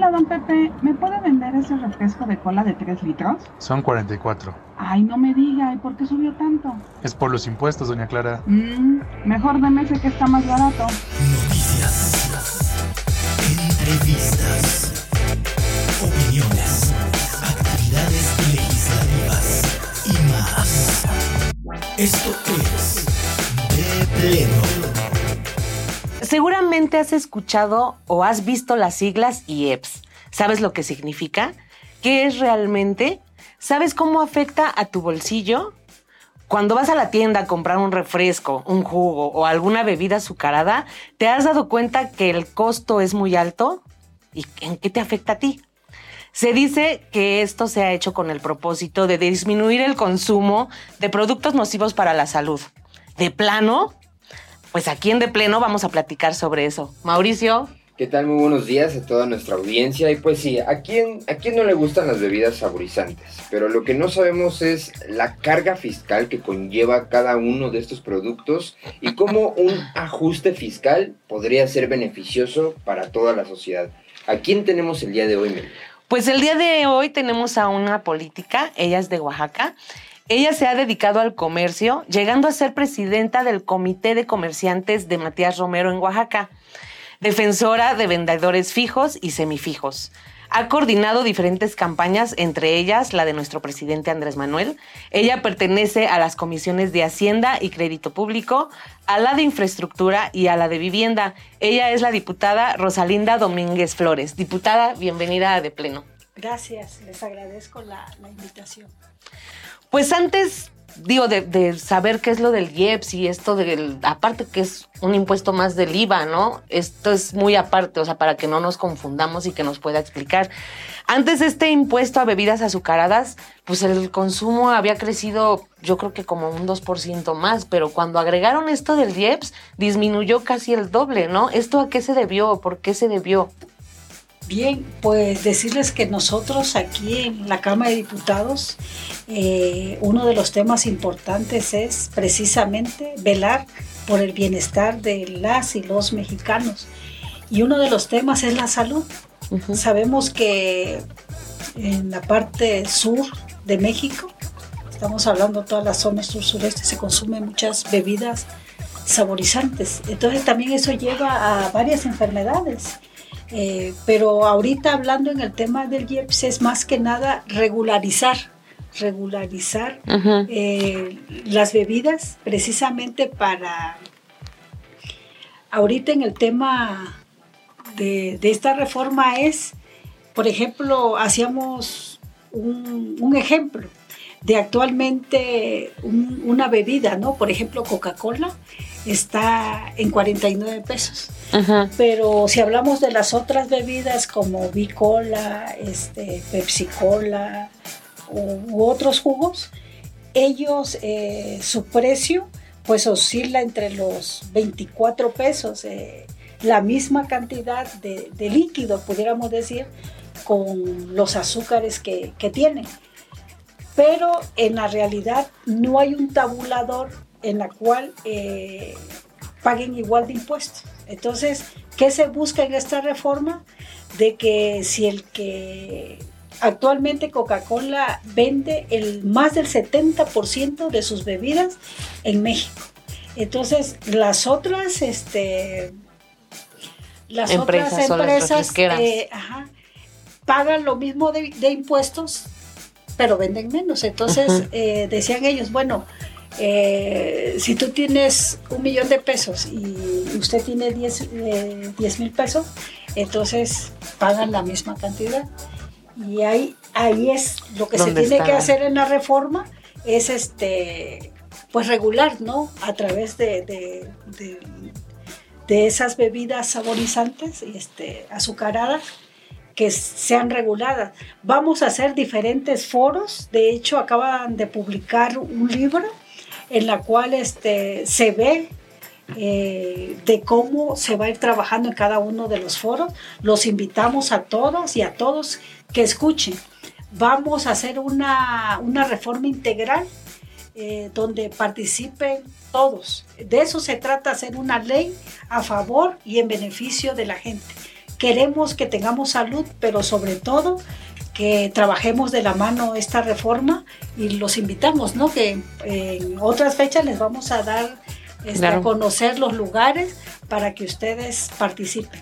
Hola, don Pepe, ¿me puede vender ese refresco de cola de 3 litros? Son 44. Ay, no me diga, ¿y por qué subió tanto? Es por los impuestos, doña Clara. Mmm, mejor deme ese que está más barato. Noticias, entrevistas, opiniones, actividades legislativas y más. Esto es De Pleno. Seguramente has escuchado o has visto las siglas IEPS. ¿Sabes lo que significa? ¿Qué es realmente? ¿Sabes cómo afecta a tu bolsillo? Cuando vas a la tienda a comprar un refresco, un jugo o alguna bebida azucarada, ¿te has dado cuenta que el costo es muy alto? ¿Y en qué te afecta a ti? Se dice que esto se ha hecho con el propósito de disminuir el consumo de productos nocivos para la salud. De plano, pues aquí en De Pleno vamos a platicar sobre eso. Mauricio. ¿Qué tal? Muy buenos días a toda nuestra audiencia. Y pues sí, ¿a quién, ¿a quién no le gustan las bebidas saborizantes? Pero lo que no sabemos es la carga fiscal que conlleva cada uno de estos productos y cómo un ajuste fiscal podría ser beneficioso para toda la sociedad. ¿A quién tenemos el día de hoy, Mel? Pues el día de hoy tenemos a una política, ella es de Oaxaca, ella se ha dedicado al comercio, llegando a ser presidenta del Comité de Comerciantes de Matías Romero en Oaxaca, defensora de vendedores fijos y semifijos. Ha coordinado diferentes campañas, entre ellas la de nuestro presidente Andrés Manuel. Ella pertenece a las comisiones de Hacienda y Crédito Público, a la de Infraestructura y a la de Vivienda. Ella es la diputada Rosalinda Domínguez Flores. Diputada, bienvenida a De Pleno. Gracias, les agradezco la, la invitación. Pues antes, digo, de, saber qué es lo del IEPS y esto del, aparte que es un impuesto más del IVA, ¿no? Esto es muy aparte, o sea, para que no nos confundamos y que nos pueda explicar. Antes este impuesto a bebidas azucaradas, pues el consumo había crecido, yo creo que como un 2% más, pero cuando agregaron esto del IEPS, disminuyó casi el doble, ¿no? ¿Esto a qué se debió? ¿Por qué se debió? Bien, pues decirles que nosotros aquí en la Cámara de Diputados, eh, uno de los temas importantes es precisamente velar por el bienestar de las y los mexicanos. Y uno de los temas es la salud. Sabemos que en la parte sur de México, estamos hablando de toda la zona sur-sureste, se consumen muchas bebidas saborizantes. Entonces también eso lleva a varias enfermedades eh, pero ahorita hablando en el tema del IEPS es más que nada regularizar, regularizar eh, las bebidas precisamente para, ahorita en el tema de, esta reforma es, por ejemplo, hacíamos un ejemplo de actualmente una bebida, ¿no? Por ejemplo, Coca-Cola está en 49 pesos. Pero si hablamos de las otras bebidas como Bicola, este, Pepsi Cola u, otros jugos, ellos, eh, su precio pues oscila entre los 24 pesos, eh, la misma cantidad de, líquido, pudiéramos decir, con los azúcares que, que tienen pero en la realidad no hay un tabulador en la cual eh, paguen igual de impuestos. Entonces, ¿qué se busca en esta reforma? De que si el que actualmente Coca-Cola vende el más del 70% de sus bebidas en México. Entonces, las otras, este, las otras empresas eh, pagan lo mismo de, de impuestos pero venden menos. Entonces eh, decían ellos, bueno, eh, si tú tienes un millón de pesos y usted tiene 10 eh, mil pesos, entonces pagan la misma cantidad. Y ahí, ahí es lo que se tiene que hacer en la reforma, es este pues regular, ¿no? A través de, de, de, esas bebidas saborizantes, este, azucaradas, que sean reguladas. Vamos a hacer diferentes foros, de hecho acaban de publicar un libro en la cual este, se ve eh, de cómo se va a ir trabajando en cada uno de los foros. Los invitamos a todos y a todos que escuchen. Vamos a hacer una, una reforma integral eh, donde participen todos. De eso se trata, hacer una ley a favor y en beneficio de la gente queremos que tengamos salud, pero sobre todo que trabajemos de la mano esta reforma y los invitamos, ¿no? Que en otras fechas les vamos a dar este, Claro. a conocer los lugares para que ustedes participen.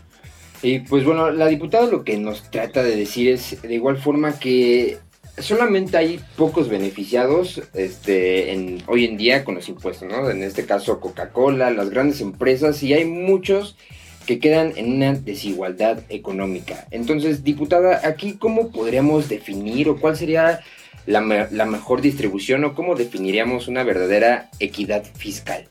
Y pues bueno, la diputada lo que nos trata de decir es de igual forma que solamente hay pocos beneficiados este, en, hoy en día con los impuestos, ¿no? En este caso Coca-Cola, las grandes empresas y hay muchos que quedan en una desigualdad económica. Entonces, diputada, aquí cómo podríamos definir o cuál sería la, la mejor distribución o cómo definiríamos una verdadera equidad fiscal.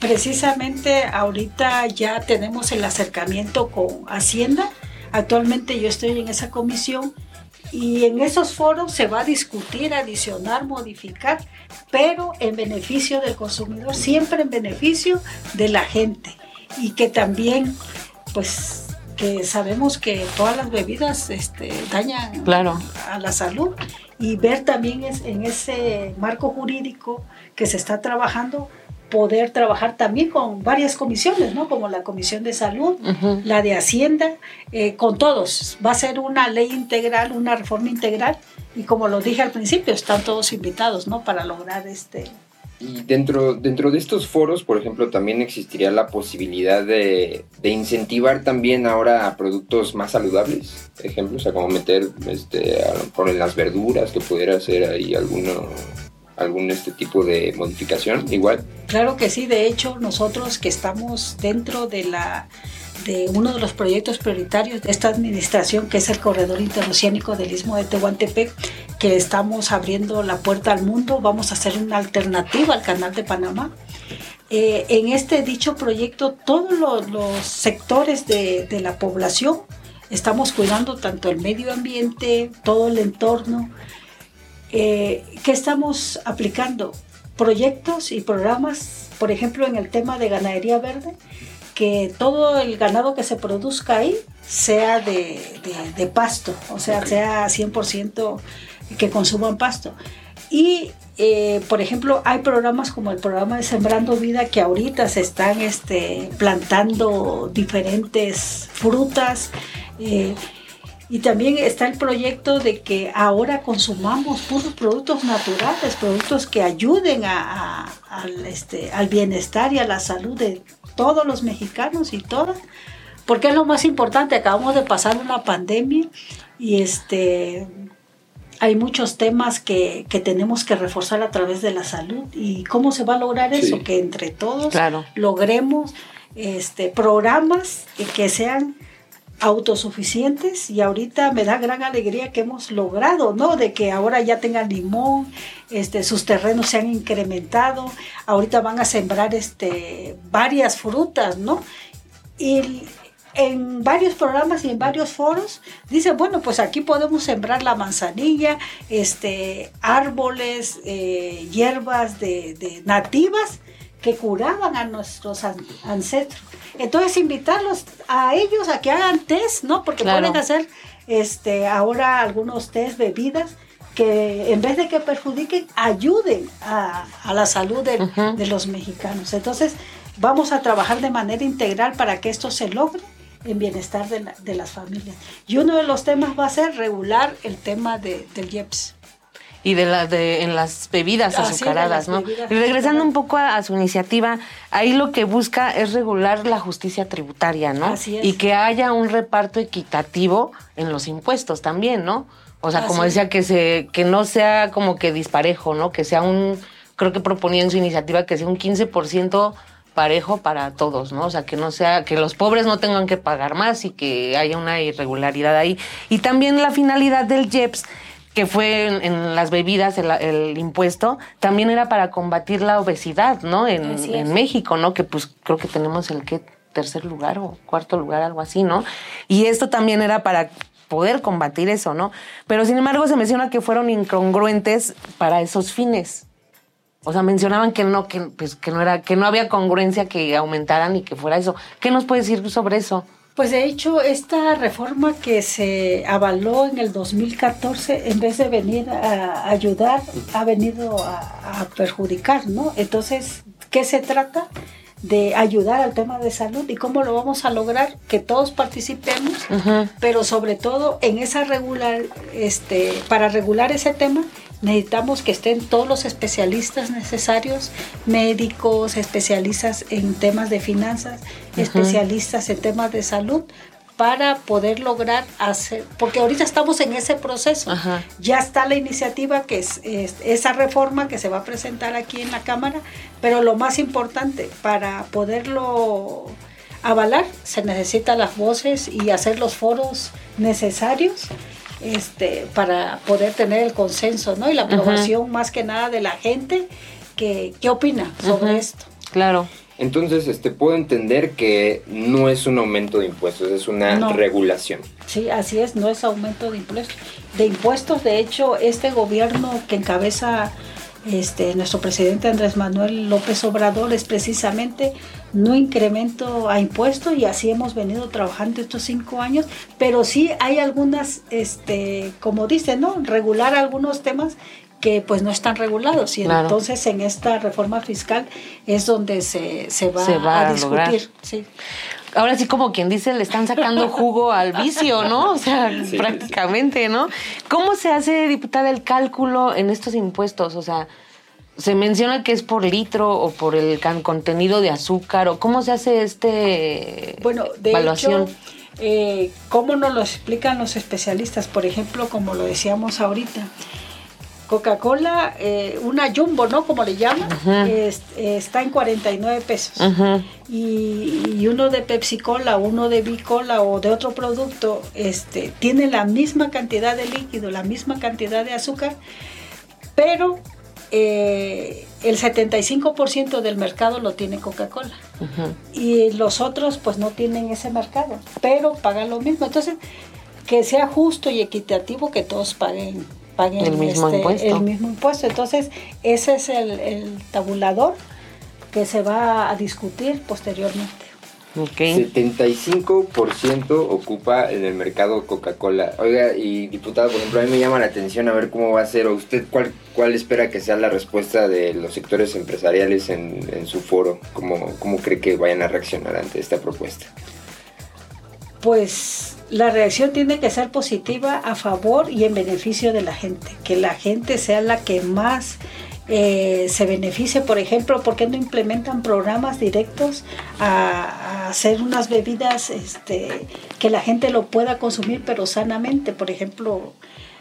Precisamente ahorita ya tenemos el acercamiento con Hacienda. Actualmente yo estoy en esa comisión y en esos foros se va a discutir, adicionar, modificar, pero en beneficio del consumidor, siempre en beneficio de la gente y que también, pues, que sabemos que todas las bebidas este, dañan Claro. a la salud y ver también es, en ese marco jurídico que se está trabajando, poder trabajar también con varias comisiones, ¿no? Como la Comisión de Salud, la de Hacienda, eh, con todos. Va a ser una ley integral, una reforma integral y como lo dije al principio, están todos invitados, ¿no? Para lograr este... Y dentro, dentro de estos foros, por ejemplo, también existiría la posibilidad de, incentivar también ahora a productos más saludables. Ejemplo, o sea, como meter este, a lo mejor en las verduras, que pudiera ser ahí alguno, algún este tipo de modificación, igual. Claro que sí, de hecho nosotros que estamos dentro de la de uno de los proyectos prioritarios de esta administración, que es el corredor interoceánico del Istmo de Tehuantepec, que estamos abriendo la puerta al mundo, vamos a hacer una alternativa al Canal de Panamá. Eh, en este dicho proyecto, todos los, los sectores de, de la población estamos cuidando tanto el medio ambiente, todo el entorno. Eh, ¿Qué estamos aplicando? Proyectos y programas, por ejemplo, en el tema de ganadería verde, que todo el ganado que se produzca ahí sea de, de- de pasto, o sea, sea 100% que consuman pasto. Y, eh, por ejemplo, hay programas como el programa de Sembrando Vida que ahorita se están este, plantando diferentes frutas. eh, y también está el proyecto de que ahora consumamos puros productos naturales, productos que ayuden a- al, este, al bienestar y a la salud de todos los mexicanos y todas, porque es lo más importante. Acabamos de pasar una pandemia y este hay muchos temas que, que tenemos que reforzar a través de la salud. ¿Y cómo se va a lograr eso? Sí. Que entre todos Claro. logremos este, programas que- que sean autosuficientes y ahorita me da gran alegría que hemos logrado, ¿no? De que ahora ya tengan limón, este, sus terrenos se han incrementado, ahorita van a sembrar este, varias frutas, ¿no? Y en varios programas y en varios foros dicen, bueno, pues aquí podemos sembrar la manzanilla, este, árboles, eh, hierbas de, de nativas que curaban a nuestros an- ancestros. Entonces invitarlos a ellos a que hagan test, ¿no? Porque Claro. pueden hacer este, ahora algunos test, bebidas, que en vez de que perjudiquen, ayuden a, a la salud de los mexicanos. Entonces vamos a trabajar de manera integral para que esto se logre en bienestar de, la- de las familias. Y uno de los temas va a ser regular el tema de, del IEPS. y de la de en las bebidas Ah, sí, azucaradas, las ¿no? bebidas y regresando azucaradas. un poco a, a su iniciativa, ahí lo que busca es regular la justicia tributaria, ¿no? Así es. Y que haya un reparto equitativo en los impuestos también, ¿no? O sea, como Así es. decía que se que no sea como que disparejo, ¿no? Que sea un creo que proponía en su iniciativa que sea un 15% parejo para todos, ¿no? O sea, que no sea, que los pobres no tengan que pagar más y que haya una irregularidad ahí. Y también la finalidad del IEPS, que fue en, en las bebidas, el, el impuesto, también era para combatir la obesidad, ¿no? En México, ¿no? Que pues creo que tenemos el que tercer lugar o cuarto lugar, algo así, ¿no? Y esto también era para poder combatir eso, ¿no? Pero sin embargo se menciona que fueron incongruentes para esos fines. O sea, mencionaban que no, que, pues, que no era, que no había congruencia que aumentaran y que fuera eso. ¿Qué nos puedes decir sobre eso? Pues de hecho, esta reforma que se avaló en el 2014, en vez de venir a ayudar, ha venido a, a perjudicar, ¿no? Entonces, ¿qué se trata? de ayudar al tema de salud y cómo lo vamos a lograr que todos participemos, pero sobre todo en esa regular, este, para regular ese tema necesitamos que estén todos los especialistas necesarios, médicos, especialistas en temas de finanzas, especialistas en temas de salud, para poder lograr hacer, porque ahorita estamos en ese proceso. Ajá. Ya está la iniciativa que es, es- esa reforma que se va a presentar aquí en la Cámara, pero lo más importante, para poderlo avalar, se necesitan las voces y hacer los foros necesarios este, para poder tener el consenso ¿no? y la aprobación más que nada de la gente que, que opina sobre esto. Claro. Entonces, este, puedo entender que no es un aumento de impuestos, es una No. regulación. Sí, así es, no es aumento de impuestos. De impuestos, de hecho, este gobierno que encabeza este, nuestro presidente Andrés Manuel López Obrador es precisamente no incremento a impuestos y así hemos venido trabajando estos cinco años, pero sí hay algunas, este, como dice, ¿no? Regular algunos temas que pues no están regulados y Claro. entonces en esta reforma fiscal es donde se, se va, Se va a, a discutir. Sí. Ahora sí, como quien dice, le están sacando jugo al vicio, ¿no? O sea, sí, prácticamente, ¿no? ¿Cómo se hace, diputada, el cálculo en estos impuestos? O sea, se menciona que es por litro o por el contenido de azúcar, o cómo se hace este Bueno, de evaluación. hecho, eh, ¿cómo nos lo explican los especialistas? Por ejemplo, como lo decíamos ahorita, Coca-Cola, eh, una jumbo, ¿no? Como le llaman, es- está en 49 pesos. Y, y uno de Pepsi Cola, uno de Bicola o de otro producto, este, tiene la misma cantidad de líquido, la misma cantidad de azúcar, pero eh, el 75% del mercado lo tiene Coca-Cola y los otros pues no tienen ese mercado, pero pagan lo mismo. Entonces, que sea justo y equitativo que todos paguen, paguen este, El mismo impuesto. el mismo impuesto. Entonces, ese es el, el tabulador que se va a discutir posteriormente. Ok. 75% ocupa en el mercado Coca-Cola. Oiga, y diputado, por ejemplo, a mí me llama la atención a ver cómo va a ser, o usted cuál, cuál espera que sea la respuesta de los sectores empresariales en, en su foro, ¿Cómo, cómo cree que vayan a reaccionar ante esta propuesta. Pues la reacción tiene que ser positiva a favor y en beneficio de la gente, que la gente sea la que más eh, se beneficie, por ejemplo, ¿por qué no implementan programas directos a, a hacer unas bebidas este, que la gente lo pueda consumir pero sanamente? Por ejemplo,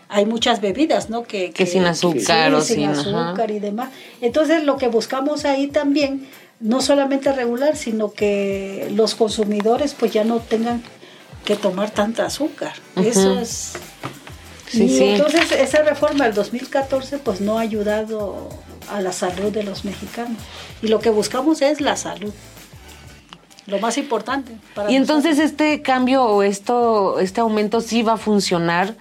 hay muchas bebidas, ¿no? Que, Que sin azúcar o sin sin, ajá. azúcar y demás. Entonces lo que buscamos ahí también, no solamente regular, sino que los consumidores pues ya no tengan que tomar tanta azúcar. Eso es... Sí, y sí. entonces esa reforma del 2014 pues no ha ayudado a la salud de los mexicanos. Y lo que buscamos es la salud. Lo más importante. Para Y entonces este cambio o esto, este aumento sí va a funcionar,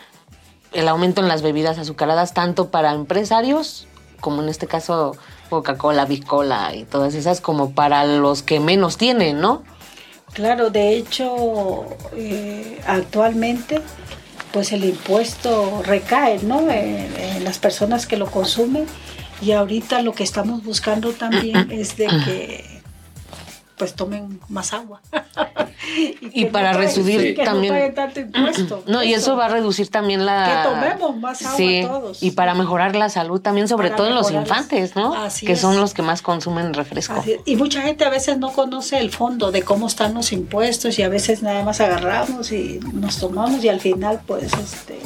el aumento en las bebidas azucaradas, tanto para empresarios, como en este caso Coca-Cola, Bicola y todas esas, como para los que menos tienen, ¿no? Claro, de hecho, eh, actualmente, pues el impuesto recae, ¿no? En, en las personas que lo consumen y ahorita lo que estamos buscando también es de que, pues tomen más agua. Y para no reducir sí, también- no paguen tanto impuesto. No, y eso va a reducir también la... Que tomemos más agua sí, todos. Y para mejorar la salud también, sobre Para todo en los infantes, ¿no? Así que son los que más consumen refresco. Y mucha gente a veces no conoce el fondo de cómo están los impuestos y a veces nada más agarramos y nos tomamos y al final pues este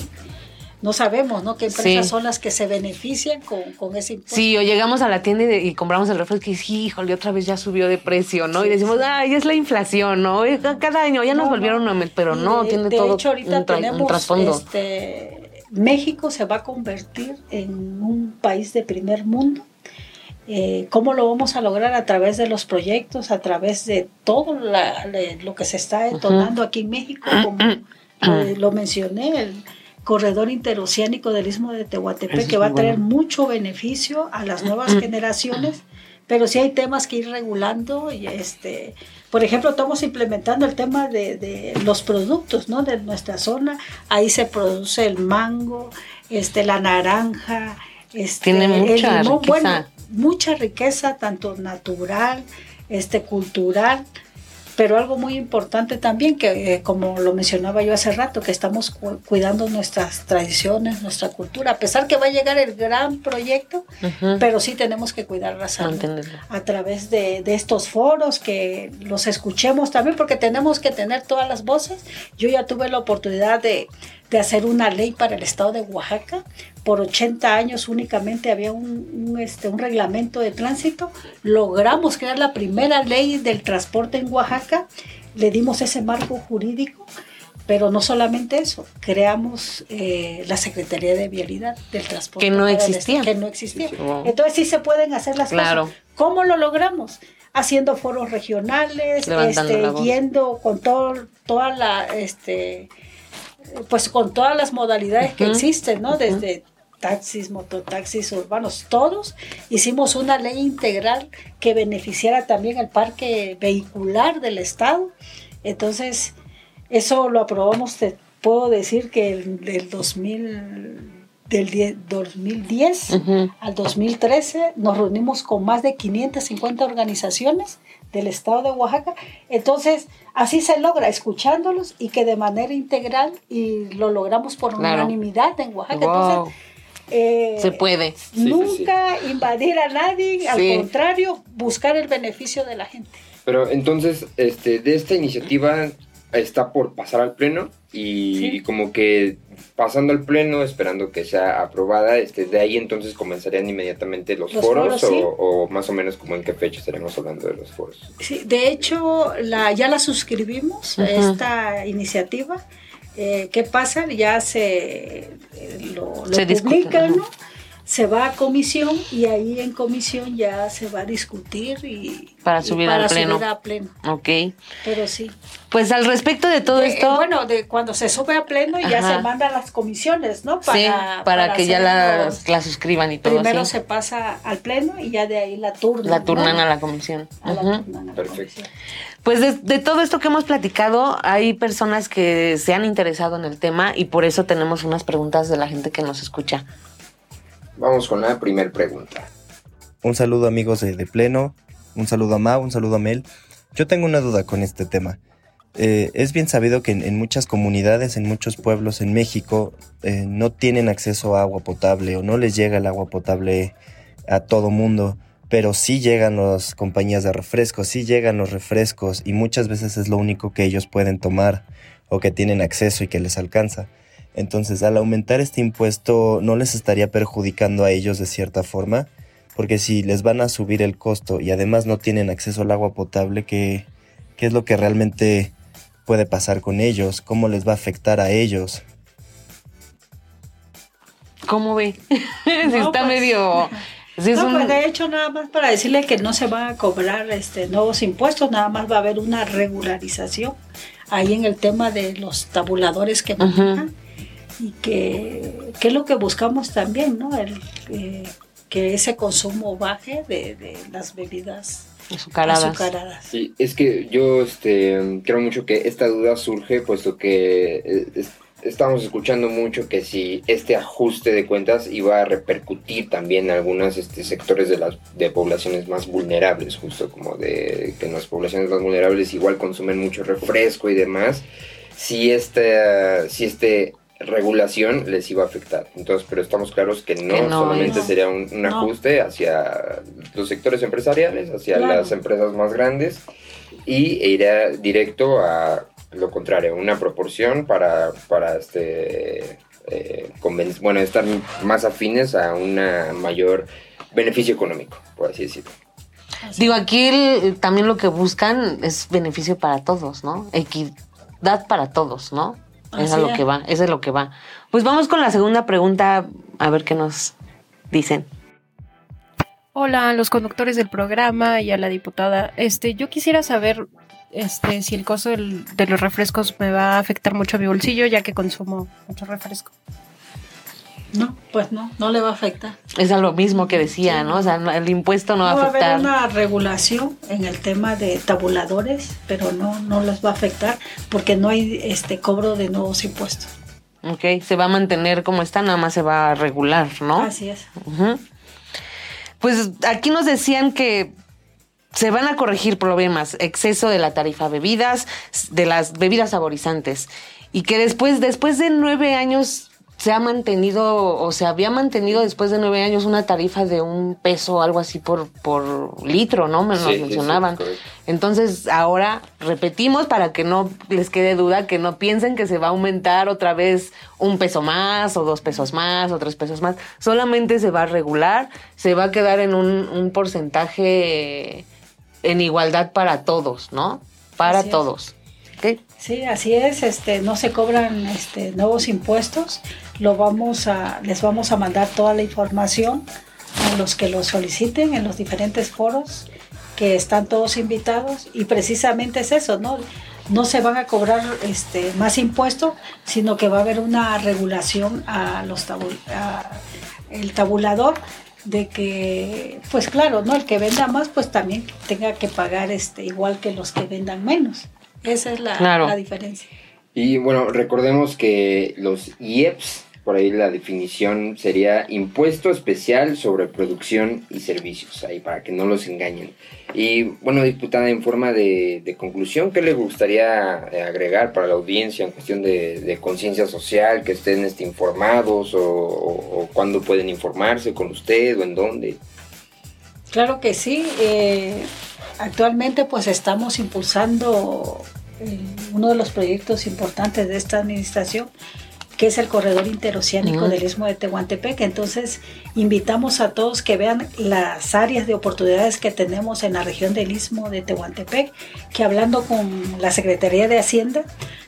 no sabemos, ¿no? Qué empresas Sí. son las que se benefician con, con ese impuesto. Sí, o llegamos a la tienda y, de- y compramos el refresco y dices, híjole, otra vez ya subió de precio, ¿no? Sí, y decimos, sí. ay, es la inflación, ¿no? Cada año ya nos No, volvieron a pero no, de- tiene de todo hecho, ahorita un, tra- un tenemos, trasfondo. este, México se va a convertir en un país de primer mundo. Eh, ¿Cómo lo vamos a lograr? A través de los proyectos, a través de todo la- le- lo que se está detonando aquí en México, como eh, lo mencioné, el corredor interoceánico del Istmo de Tehuantepec, que va a traer bueno. mucho beneficio a las nuevas generaciones, pero sí hay temas que ir regulando y este, por ejemplo, estamos implementando el tema de, de los productos, ¿no? De nuestra zona, ahí se produce el mango, este, la naranja, este, Tiene el mucha limón, riqueza. bueno, mucha riqueza, tanto natural, este cultural, pero algo muy importante también, que eh, como lo mencionaba yo hace rato, que estamos cu- cuidando nuestras tradiciones, nuestra cultura, a pesar que va a llegar el gran proyecto, pero sí tenemos que cuidar la salud a través de, de estos foros, que los escuchemos también, porque tenemos que tener todas las voces. Yo ya tuve la oportunidad de, de hacer una ley para el estado de Oaxaca. Por 80 años únicamente había un, un, este, un reglamento de tránsito. Logramos crear la primera ley del transporte en Oaxaca. Le dimos ese marco jurídico. Pero no solamente eso, creamos eh, la Secretaría de Vialidad del Transporte. Que no existía. Que no existía. Entonces sí se pueden hacer las Claro. cosas. ¿Cómo lo logramos? Haciendo foros regionales, Levantando este, la voz. yendo con todo, toda la, este, pues con todas las modalidades que existen, ¿no? Desde taxis, mototaxis, urbanos, todos. Hicimos una ley integral que beneficiara también al parque vehicular del Estado. Entonces, eso lo aprobamos, te puedo decir que el- del 2000, del die- 2010 Ujú. al 2013 nos reunimos con más de 550 organizaciones del estado de Oaxaca. Entonces, así se logra, escuchándolos y que de manera integral y lo logramos por Claro. unanimidad en Oaxaca. Wow. Entonces, eh, Se puede. Sí, sí, nunca invadir a nadie, al contrario, buscar el beneficio de la gente. Pero entonces, este, de esta iniciativa está por pasar al pleno y, Sí. y como que pasando al pleno, esperando que sea aprobada, este, de ahí entonces comenzarían inmediatamente los, Los foros, foros, sí. o, o más o menos como en qué fecha estaremos hablando de los foros. Sí, de hecho, la, ya la suscribimos, esta iniciativa. Eh, ¿Qué pasa? Ya se eh, lo, lo Se discute, publican, ajá. ¿no? Se va a comisión y ahí en comisión ya se va a discutir y Para y subir para al pleno. subir a pleno. Ok. Pero sí. Pues al respecto de todo De- esto, eh, bueno, de cuando se sube a pleno ya Ajá. se manda a las comisiones, ¿no? sí, para, para que ya hacer la, suscriban y todo Primero se pasa al pleno y ya de ahí la turnan. La turnan ¿no? a la comisión. A la turnan a la Perfecto. comisión. Pues de, de todo esto que hemos platicado, hay personas que se han interesado en el tema y por eso tenemos unas preguntas de la gente que nos escucha. Vamos con la primera pregunta. Un saludo amigos de, Pleno, un saludo a Mau, un saludo a Mel. Yo tengo una duda con este tema. Eh, es bien sabido que en, en muchas comunidades, en muchos pueblos en México, eh, no tienen acceso a agua potable o no les llega el agua potable a todo mundo, pero sí llegan las compañías de refrescos, sí llegan los refrescos y muchas veces es lo único que ellos pueden tomar o que tienen acceso y que les alcanza. Entonces, al aumentar este impuesto, ¿no les estaría perjudicando a ellos de cierta forma? Porque si les van a subir el costo y además no tienen acceso al agua potable, ¿qué, qué es lo que realmente puede pasar con ellos? ¿Cómo les va a afectar a ellos? ¿Cómo ve? si No, está pues- medio... si es no, un- pues de hecho nada más para decirle que no se van a cobrar este nuevos impuestos, nada más va a haber una regularización ahí en el tema de los tabuladores que manejan y que, que es lo que buscamos también, ¿no? El, eh, que ese consumo baje de, de las bebidas azucaradas. azucaradas. Sí, es que yo este, creo mucho que esta duda surge puesto que eh, es- estamos escuchando mucho que si este ajuste de cuentas iba a repercutir también en algunos este, sectores de las de poblaciones más vulnerables, justo como de que en las poblaciones más vulnerables igual consumen mucho refresco y demás, si esta, si este regulación les iba a afectar. Entonces, pero estamos claros que no, Que no, solamente no. sería un, un No. ajuste hacia los sectores empresariales, hacia Claro. las empresas más grandes y e irá directo a lo contrario, una proporción para, para este, eh, bueno, estar más afines a un mayor beneficio económico, por así decirlo. Digo, aquí el- también lo que buscan es beneficio para todos, ¿no? Equidad para todos, ¿no? Es a lo que va, eso es lo que va. Pues vamos con la segunda pregunta, a ver qué nos dicen. Hola a los conductores del programa y a la diputada. Este, yo quisiera saber este, si el costo del- de los refrescos me va a afectar mucho a mi bolsillo, ya que consumo mucho refresco. No, pues no, no le va a afectar. Es a lo mismo que decía, ¿no? O sea, el impuesto no va No va a a haber afectar. una regulación en el tema de tabuladores, pero no, no les va a afectar porque no hay este cobro de nuevos impuestos. Ok, se va a mantener como está, nada más se va a regular, ¿no? Así es. Pues aquí nos decían que se van a corregir problemas, exceso de la tarifa bebidas, de las bebidas saborizantes. Y que después, después de nueve años se ha mantenido o se había mantenido después de nueve años una tarifa de un peso, algo así por, por litro, ¿no? Me lo Sí, sí, sí, mencionaban. Entonces ahora repetimos para que no les quede duda, que no piensen que se va a aumentar otra vez un peso más o dos pesos más o tres pesos más. Solamente se va a regular, se va a quedar en un, un porcentaje en igualdad para todos, ¿no? Para Así es. todos. ¿Ok? Sí, así es, este, no se cobran este, nuevos impuestos, lo vamos a, les vamos a mandar toda la información a los que lo soliciten en los diferentes foros, que están todos invitados, y precisamente es eso, ¿no? No se van a cobrar este, más impuestos, sino que va a haber una regulación a los tabu- a el tabulador de que, pues claro, ¿no? El que venda más, pues también tenga que pagar este, igual que los que vendan menos. Esa es la, Claro. la diferencia. Y bueno, recordemos que los IEPS, por ahí la definición sería impuesto especial sobre producción y servicios, ahí para que no los engañen. Y bueno, diputada, en forma de, conclusión, ¿qué le gustaría eh, agregar para la audiencia en cuestión de, conciencia social, que estén este, informados o, o- cuándo pueden informarse con usted o en dónde? Claro que sí. eh, actualmente pues estamos impulsando uno de los proyectos importantes de esta administración, que es el corredor interoceánico del Istmo de Tehuantepec. Entonces invitamos a todos que vean las áreas de oportunidades que tenemos en la región del Istmo de Tehuantepec, que hablando con la Secretaría de Hacienda,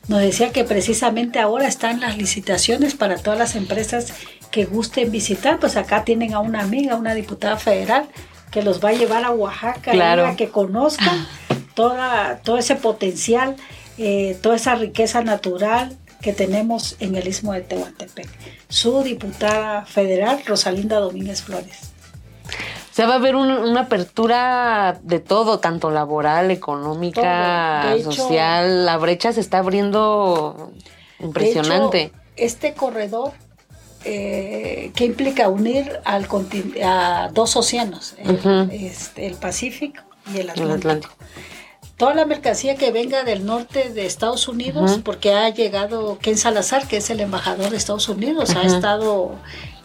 nos decía que precisamente ahora están las licitaciones para todas las empresas que gusten visitar. Pues acá tienen a una amiga, una diputada federal, que los va a llevar a Oaxaca Claro. y a que conozcan toda, todo ese potencial, eh, toda esa riqueza natural que tenemos en el Istmo de Tehuantepec. Su diputada federal, Rosalinda Domínguez Flores. O sea, va a haber un- una apertura de todo, tanto laboral, económica, hecho- social. La brecha se está abriendo impresionante. De hecho, este corredor eh, que implica unir al a dos océanos, el, este, el Pacífico y el El Atlántico. Toda la mercancía que venga del norte de Estados Unidos, porque ha llegado Ken Salazar, que es el embajador de Estados Unidos, ha estado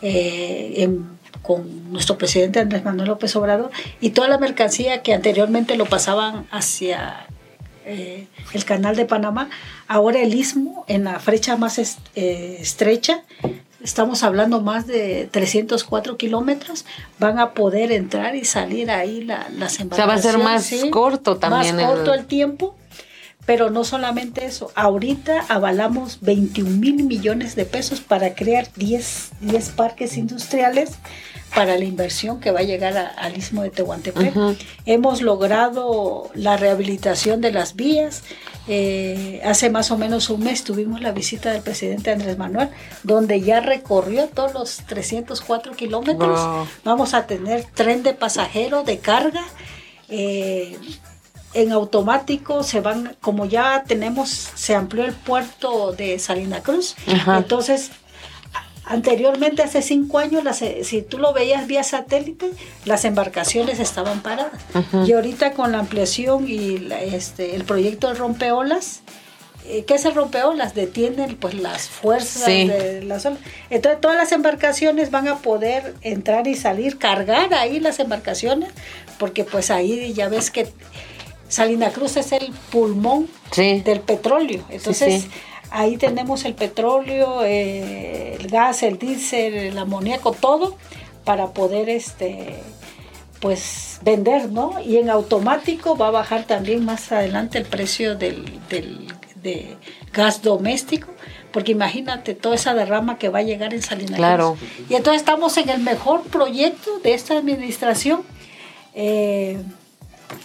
eh, en- con nuestro presidente Andrés Manuel López Obrador, y toda la mercancía que anteriormente lo pasaban hacia eh, el canal de Panamá, ahora el istmo, en la fecha más est- eh, estrecha, estamos hablando más de 304 kilómetros, van a poder entrar y salir ahí la- las O sea, va a ser embarcaciones. más corto también Más corto el- el tiempo, pero no solamente eso, ahorita avalamos 21 mil millones de pesos para crear 10, 10 parques industriales para la inversión que va a llegar a- al istmo de Tehuantepec. Hemos logrado la rehabilitación de las vías. Eh, hace más o menos un mes tuvimos la visita del presidente Andrés Manuel, donde ya recorrió todos los 304 kilómetros. Wow. Vamos a tener tren de pasajero, de carga. eh, en automático se van, como ya tenemos, se amplió el puerto de Salina Cruz. Ajá. Entonces, anteriormente, hace cinco años, las, si tú lo veías vía satélite, las embarcaciones estaban paradas. Y ahorita con la ampliación y la- este, el proyecto de rompeolas, eh, ¿qué es el rompeolas? Detienen pues las fuerzas Sí. de las olas. Entonces todas las embarcaciones van a poder entrar y salir, cargar ahí las embarcaciones, porque pues ahí ya ves que Salina Cruz es el pulmón Sí. del petróleo. Entonces, sí. ahí tenemos el petróleo, eh, el gas, el diésel, el amoníaco, todo para poder este pues vender, ¿no? Y en automático va a bajar también más adelante el precio del, del de gas doméstico, porque imagínate toda esa derrama que va a llegar en Salinas. Claro. Y entonces estamos en el mejor proyecto de esta administración. Eh,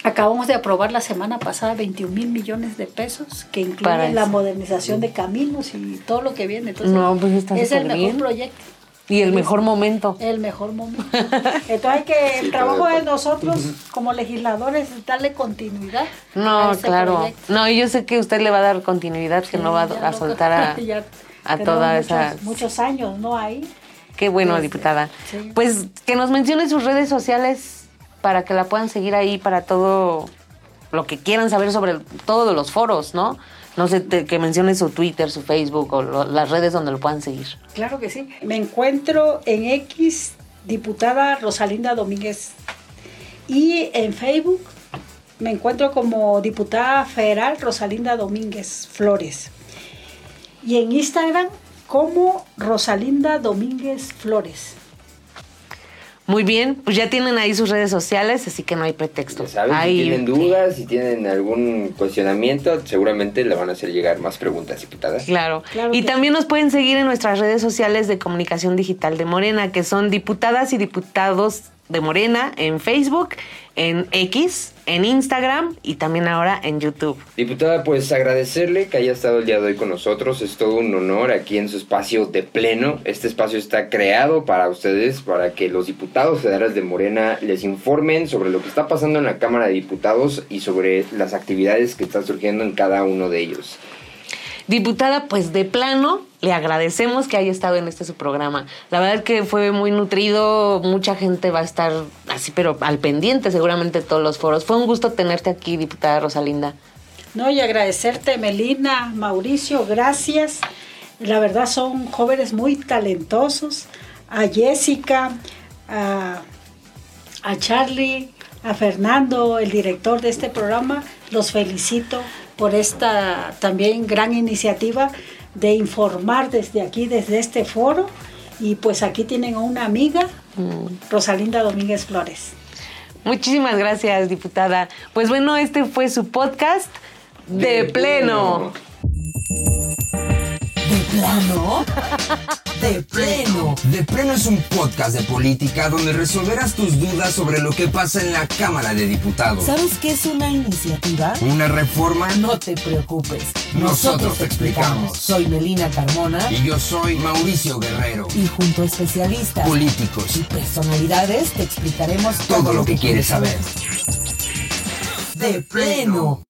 Acabamos de aprobar la semana pasada 21 mil millones de pesos que incluye Para la eso. modernización de caminos y todo lo que viene. Entonces, No, pues está es el mejor bien. proyecto, Y el mejor momento. el mejor momento. Entonces hay que, el trabajo de nosotros como legisladores es darle continuidad. a No, ese claro. proyecto. No, y yo sé que usted le va a dar continuidad, que Sí, no va a lo- soltar a, ya a toda muchos, esa... Muchos años, ¿no? Ahí. Qué bueno, Este, diputada. sí. Pues que nos mencione sus redes sociales para que la puedan seguir ahí para todo lo que quieran saber sobre todos los foros, ¿no? No sé, que menciones su Twitter, su Facebook o las redes donde lo puedan seguir. Claro que sí. Me encuentro en X, diputada Rosalinda Domínguez. Y en Facebook me encuentro como diputada federal Rosalinda Domínguez Flores. Y en Instagram como Rosalinda Domínguez Flores. Muy bien, pues ya tienen ahí sus redes sociales, así que no hay pretexto. Ya saben, Ahí- si tienen dudas, si tienen algún cuestionamiento, seguramente le van a hacer llegar más preguntas, diputada. Claro. Claro y también nos pueden seguir en nuestras redes sociales de comunicación digital de Morena, que son diputadas y diputados de Morena en Facebook, en X, en Instagram y también ahora en YouTube. Diputada, pues agradecerle que haya estado el día de hoy con nosotros. Es todo un honor aquí en su espacio de pleno. Este espacio está creado para ustedes, para que los diputados federales de Morena les informen sobre lo que está pasando en la Cámara de Diputados y sobre las actividades que están surgiendo en cada uno de ellos. Diputada, pues de plano, le agradecemos que haya estado en este su programa. La verdad que fue muy nutrido, mucha gente va a estar así, pero al pendiente seguramente todos los foros. Fue un gusto tenerte aquí, diputada Rosalinda. No, y agradecerte, Melina, Mauricio, gracias. La verdad son jóvenes muy talentosos. A Jessica, a, a Charlie, a Fernando, el director de este programa, los felicito por esta también gran iniciativa de informar desde aquí, desde este foro. Y pues aquí tienen a una amiga, Rosalinda Domínguez Flores. Muchísimas gracias, diputada. Pues bueno, este fue su podcast de, pleno. ¿De plano? De pleno. De pleno es un podcast de política donde resolverás tus dudas sobre lo que pasa en la Cámara de Diputados. ¿Sabes qué es una iniciativa? ¿Una reforma? No te preocupes. Nosotros te explicamos. Soy Melina Carmona Y yo soy Mauricio Guerrero. y junto a especialistas Políticos. y personalidades te explicaremos Todo lo que quieres saber. De pleno.